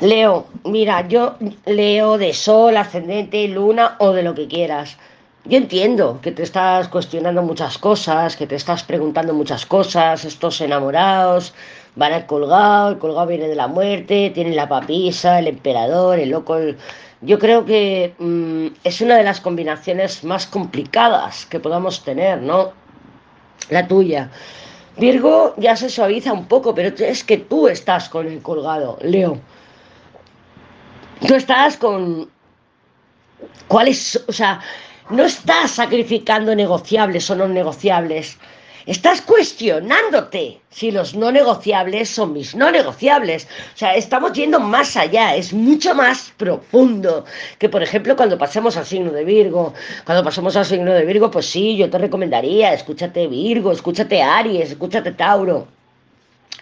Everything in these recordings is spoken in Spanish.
Leo, mira, yo leo de sol, ascendente, luna o de lo que quieras. Yo entiendo que te estás cuestionando muchas cosas, que te estás preguntando muchas cosas, estos enamorados van al colgado, el colgado viene de la muerte, tienen la papisa, el emperador, el loco. Yo creo que mm, es una de las combinaciones más complicadas que podamos tener, ¿no? La tuya. Virgo ya se suaviza un poco, pero es que tú estás con el colgado, Leo. Tú estás con... ¿Cuáles? O sea, no estás sacrificando negociables o no negociables. Estás cuestionándote si los no negociables son mis no negociables. O sea, estamos yendo más allá, es mucho más profundo que, por ejemplo, cuando pasemos al signo de Virgo. Cuando pasemos al signo de Virgo, pues sí, yo te recomendaría, escúchate Virgo, escúchate Aries, escúchate Tauro.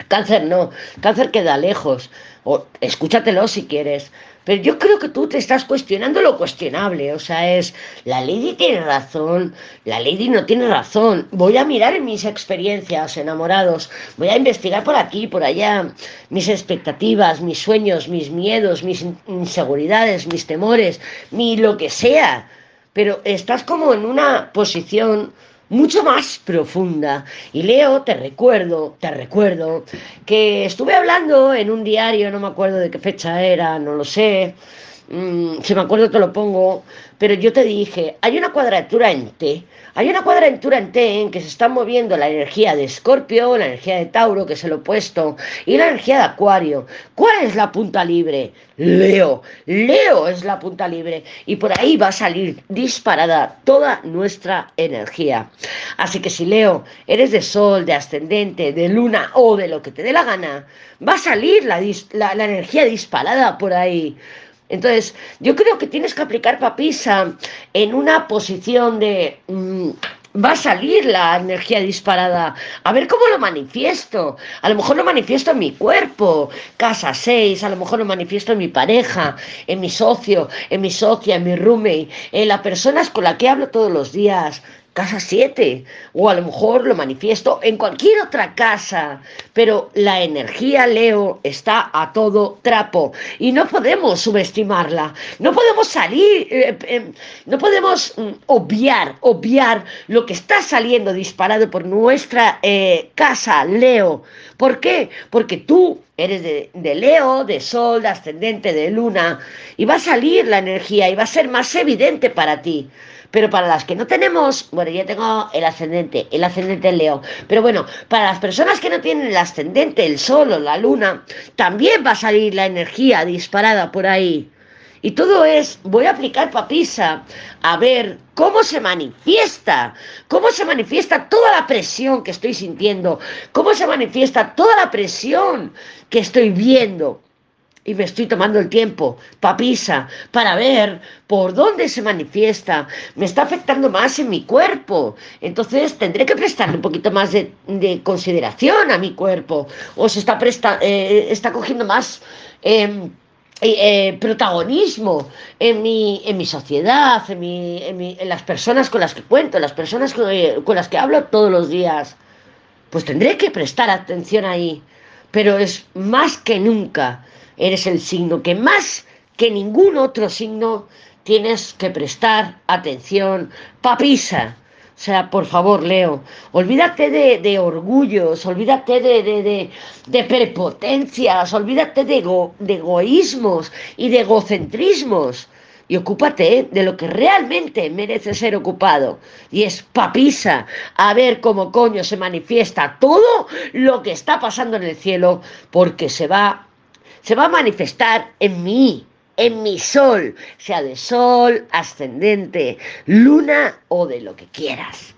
Cáncer no, cáncer queda lejos. O escúchatelo si quieres. Pero yo creo que tú te estás cuestionando lo cuestionable. O sea, es, la lady tiene razón, la lady no tiene razón. Voy a mirar mis experiencias, enamorados. Voy a investigar por aquí, por allá, mis expectativas, mis sueños, mis miedos, mis inseguridades, mis temores, mi lo que sea. Pero estás como en una posición mucho más profunda. Y Leo, te recuerdo, te recuerdo, que estuve hablando en un diario, no me acuerdo de qué fecha era, no lo sé, mm, si me acuerdo te lo pongo, pero yo te dije, hay una cuadratura en T, hay una cuadratura en T en que se está moviendo la energía de Escorpio, la energía de Tauro, que es el opuesto, y la energía de Acuario. ¿Cuál es la punta libre? Leo. Leo es la punta libre. Y por ahí va a salir disparada toda nuestra energía. Así que si Leo, eres de Sol, de Ascendente, de Luna o de lo que te dé la gana, va a salir la, la energía disparada por ahí. Entonces, yo creo que tienes que aplicar papisa en una posición de... Mm, va a salir la energía disparada. A ver cómo lo manifiesto. A lo mejor lo manifiesto en mi cuerpo, casa 6, a lo mejor lo manifiesto en mi pareja, en mi socio, en mi socia, en mi roommate, en las personas con las que hablo todos los días casa 7, o a lo mejor lo manifiesto en cualquier otra casa, pero la energía Leo está a todo trapo y no podemos subestimarla, no podemos salir, eh, eh, no podemos mm, obviar, obviar lo que está saliendo disparado por nuestra eh, casa Leo. ¿Por qué? Porque tú eres de, de, Leo, de Sol, de Ascendente, de Luna, y va a salir la energía y va a ser más evidente para ti. Pero para las que no tenemos, bueno, yo tengo el ascendente, el ascendente Leo. Pero bueno, para las personas que no tienen el ascendente, el sol o la luna, también va a salir la energía disparada por ahí. Y todo es, voy a aplicar papisa a ver cómo se manifiesta, cómo se manifiesta toda la presión que estoy sintiendo, cómo se manifiesta toda la presión que estoy viendo y me estoy tomando el tiempo, papisa, para ver por dónde se manifiesta, me está afectando más en mi cuerpo. Entonces tendré que prestarle un poquito más de, consideración a mi cuerpo. O se está, presta, eh, está cogiendo más em, eh, protagonismo en mi, en mi sociedad, en, mi, en, las personas con las que cuento, en las personas con las que hablo todos los días. Pues tendré que prestar atención ahí. Pero es más que nunca eres el signo que más que ningún otro signo tienes que prestar atención. Papisa. O sea, por favor, Leo, olvídate de, orgullos, olvídate de, de, prepotencias, olvídate de, de egoísmos y de egocentrismos y ocúpate de lo que realmente merece ser ocupado. Y es papisa a ver cómo coño se manifiesta todo lo que está pasando en el cielo, porque se va se va a manifestar en mí, en mi sol, sea de sol, ascendente, luna o de lo que quieras.